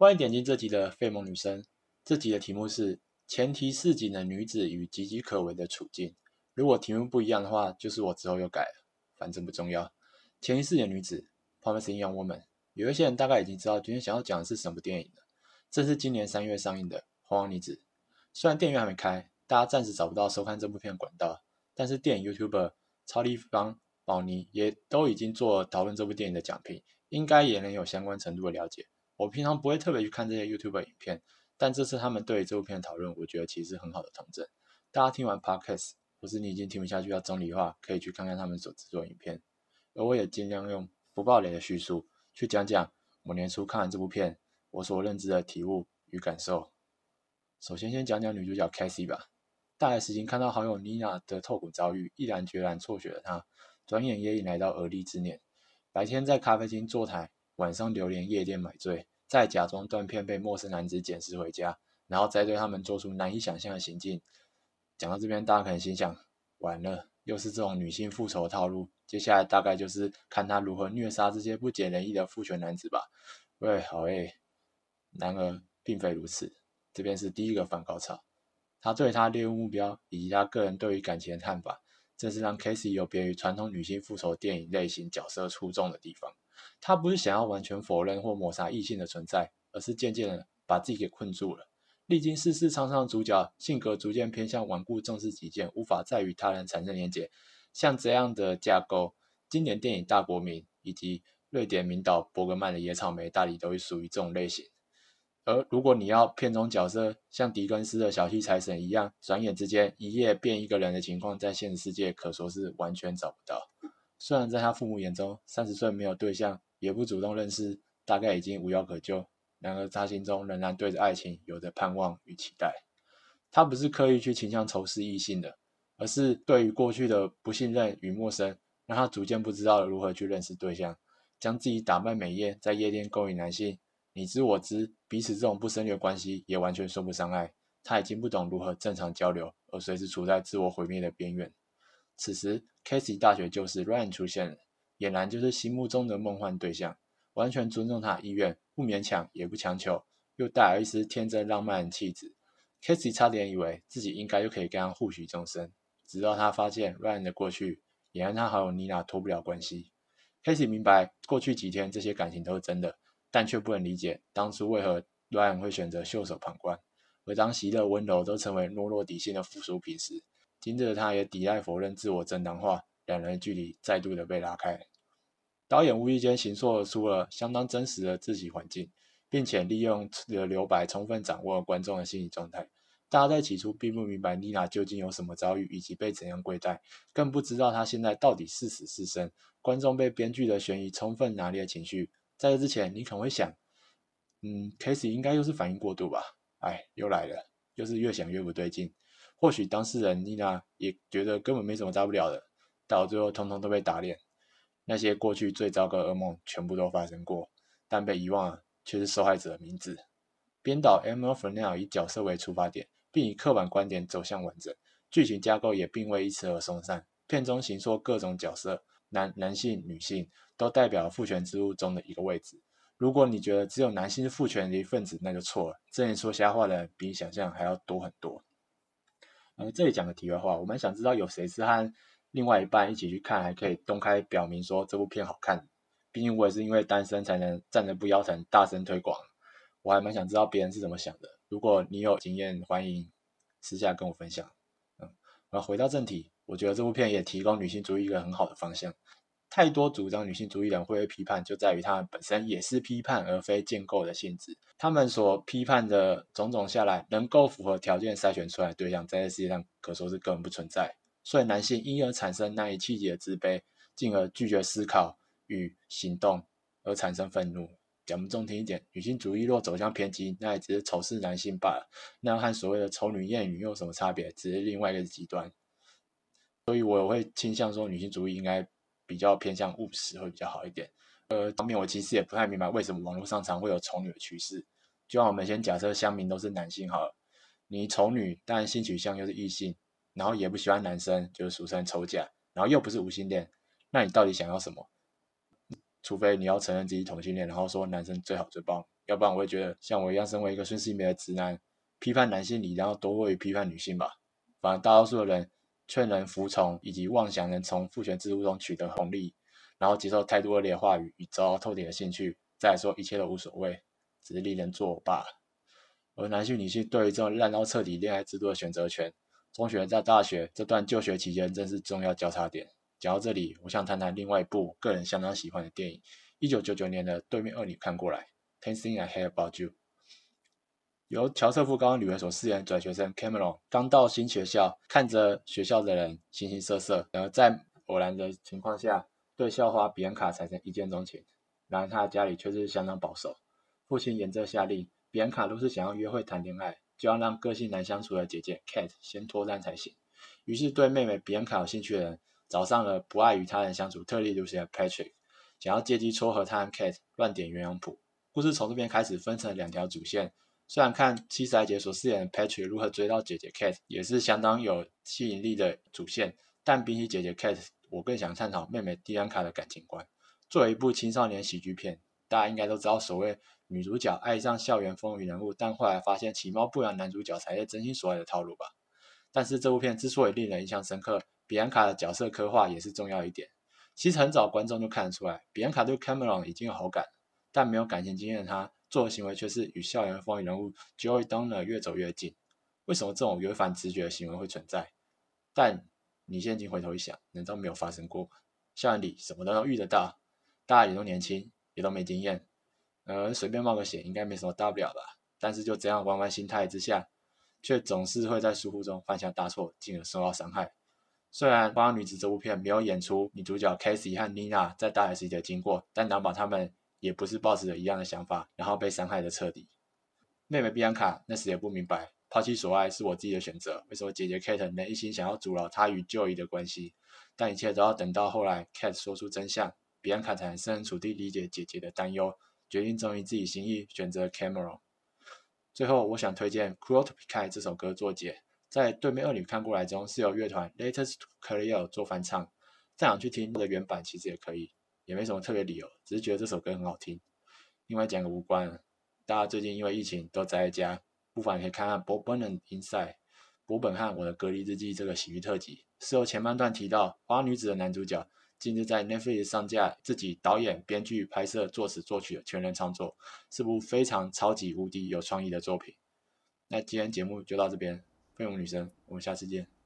欢迎点进这集的费蒙女生。这集的题目是前提似锦的女子与岌岌可危的处境。如果题目不一样的话，就是我之后又改了，反正不重要。前提似锦的女子，Promising Young Woman。有一些人大概已经知道今天想要讲的是什么电影了。这是今年三月上映的《红王女子》。虽然电影院还没开，大家暂时找不到收看这部片的管道，但是电影 YouTuber 超立方、宝妮也都已经做讨论这部电影的讲评，应该也能有相关程度的了解。我平常不会特别去看这些 YouTube 影片，但这次他们对这部片的讨论，我觉得其实很好的统整。大家听完 Podcast，或是你已经听不下去要整理的话，可以去看看他们所制作影片。而我也尽量用不暴雷的叙述，去讲讲我年初看完这部片，我所认知的体悟与感受。首先，先讲讲女主角 Cassie 吧。大概时间看到好友 Nina 的痛苦遭遇，毅然决然辍学的她，转眼也已来到而立之年。白天在咖啡厅坐台。晚上流连夜店买醉，再假装断片被陌生男子捡拾回家，然后再对他们做出难以想象的行径。讲到这边，大家可能心想：完了，又是这种女性复仇套路。接下来大概就是看他如何虐杀这些不解人意的父权男子吧。喂，好诶。然而并非如此，这边是第一个反高潮。他对他猎物目标以及他个人对于感情的看法，正是让 Casey 有别于传统女性复仇电影类型角色出众的地方。他不是想要完全否认或抹杀异性的存在，而是渐渐的把自己给困住了。历经世事沧桑的主角，性格逐渐偏向顽固、重视己见，无法再与他人产生连结。像这样的架构，经典电影《大国民》以及瑞典名导伯格曼的《野草莓》大抵都会属于这种类型。而如果你要片中角色像狄更斯的小气财神一样，转眼之间一夜变一个人的情况，在现实世界可说是完全找不到。虽然在他父母眼中，三十岁没有对象。也不主动认识，大概已经无药可救。然而他心中仍然对着爱情有着盼望与期待。他不是刻意去倾向仇视异性的，而是对于过去的不信任与陌生，让他逐渐不知道如何去认识对象，将自己打扮美艳，在夜店勾引男性，你知我知，彼此这种不深的关系也完全说不上爱。他已经不懂如何正常交流，而随时处在自我毁灭的边缘。此时 k a s e y 大学就是 Ryan 出现了。俨然就是心目中的梦幻对象，完全尊重他意愿，不勉强也不强求，又带有一丝天真浪漫的气质。Casey 差点以为自己应该就可以跟他互许终身，直到他发现 Ryan 的过去也和他好友妮娜脱不了关系。Casey 明白过去几天这些感情都是真的，但却不能理解当初为何 Ryan 会选择袖手旁观。而当喜乐温柔都成为懦弱底线的附属品时，今日的他也抵赖否认自我正当化，两人的距离再度的被拉开。导演无意间形塑出了相当真实的自己环境，并且利用的留白充分掌握了观众的心理状态。大家在起初并不明白妮娜究竟有什么遭遇，以及被怎样对待，更不知道她现在到底是死是生。观众被编剧的悬疑充分拿捏情绪。在这之前，你可能会想，嗯，Casey 应该又是反应过度吧？哎，又来了，又是越想越不对劲。或许当事人妮娜也觉得根本没什么大不了的，到最后通通都被打脸。那些过去最糟糕的噩梦全部都发生过，但被遗忘的却是受害者的名字。编导 Emma Fennell 以角色为出发点，并以刻板观点走向完整，剧情架构也并未因此而松散。片中形塑各种角色，男、男性、女性，都代表父权之路中的一个位置。如果你觉得只有男性是父权的一份子，那就错了。这里说瞎话的人比你想象还要多很多。呃，这里讲个题外话，我们想知道有谁是和。另外一半一起去看，还可以公开表明说这部片好看。毕竟我也是因为单身才能站着不腰疼，大声推广。我还蛮想知道别人是怎么想的。如果你有经验，欢迎私下跟我分享。嗯，然后回到正题，我觉得这部片也提供女性主义一个很好的方向。太多主张女性主义人会被批判，就在于他们本身也是批判而非建构的性质。他们所批判的种种下来，能够符合条件筛选出来的对象，在这世界上可说是根本不存在。所以男性因而产生难以企及的自卑，进而拒绝思考与行动，而产生愤怒。讲不中听一点，女性主义若走向偏激，那也只是仇视男性罢了。那和所谓的丑女艳女有什么差别？只是另外一个极端。所以我会倾向说，女性主义应该比较偏向务实，会比较好一点。呃，方面我其实也不太明白为什么网络上常会有丑女的趋势。就让我们先假设乡民都是男性好了，你丑女，但性取向又是异性。然后也不喜欢男生，就是俗称丑甲，然后又不是无性恋，那你到底想要什么？除非你要承认自己同性恋，然后说男生最好最棒，要不然我会觉得像我一样身为一个顺性别的直男，批判男性理然后多过于批判女性吧。反而大多数的人劝人服从以及妄想能从父权制度中取得红利，然后接受太多恶劣的话语与遭到透顶的兴趣，再说一切都无所谓，只是令人作罢了。而男性女性对于这种烂到彻底恋爱制度的选择权，中学在大学这段就学期间正是重要交叉点。讲到这里，我想谈谈另外一部个人相当喜欢的电影，一九九九年的《对面恶女看过来》，Ten Things I Hate About You，由乔瑟夫高恩女儿所饰演转学生 Cameron，刚到新学校，看着学校的人形形色色，然后在偶然的情况下对校花比安卡产生一见钟情。然而他的家里却是相当保守，父亲严正下令，比安卡若是想要约会谈恋爱，就要让个性难相处的姐姐 Kate 先脱单才行。于是对妹妹比安卡有兴趣的人。找上了不爱与他人相处、特立独行的 Patrick，想要借机撮合他和 Kate 乱点鸳鸯谱。故事从这边开始分成两条主线。虽然看七十来节所饰演的 Patrick 如何追到姐姐 kat 也是相当有吸引力的主线，但比起姐姐 kat 我更想探讨妹妹蒂安卡的感情观。作为一部青少年喜剧片，大家应该都知道所谓女主角爱上校园风云人物，但后来发现其貌不扬男主角才是真心所爱的套路吧。但是这部片之所以令人印象深刻，比安卡的角色刻画也是重要一点。其实很早观众就看得出来，比安卡对 Cameron 已经有好感，但没有感情经验的他，做的行为却是与校园风云人物 Joey Donner 越走越近。为什么这种违反直觉的行为会存在？但你现在回头一想，难道没有发生过？校园里什么都能遇得到，大家也都年轻，也都没经验，呃，随便冒个险应该没什么大不了吧？但是就这样玩玩心态之下，却总是会在疏忽中犯下大错，进而受到伤害。虽然《花样女子》这部片没有演出女主角 Casey 和 Nina 在大 S 的经过，但难保他们也不是抱着一样的想法，然后被伤害的彻底。妹妹比安卡那时也不明白，抛弃所爱是我自己的选择，为什么姐姐 Kate 能一心想要阻挠她与 Joy 的关系？但一切都要等到后来 Kate 说出真相，比安卡才能设身处地理解姐姐的担忧，决定忠于自己心意，选择 Cameron。最后，我想推荐《Cruel to Be k i》这首歌作结。在对面二女看过来中是由乐团 Latest Career 做翻唱，再想去听的原版其实也可以，也没什么特别理由，只是觉得这首歌很好听。另外讲个无关，大家最近因为疫情都宅在家，不妨可以看看《Bob Burns Inside》博本汉我的隔离日记这个喜剧特辑，是由前半段提到花女子的男主角近日在 Netflix 上架自己导演、编剧、拍摄、作词、作曲的全人创作，是部非常超级无敌有创意的作品。那今天节目就到这边。飞龙女生，我们下次见。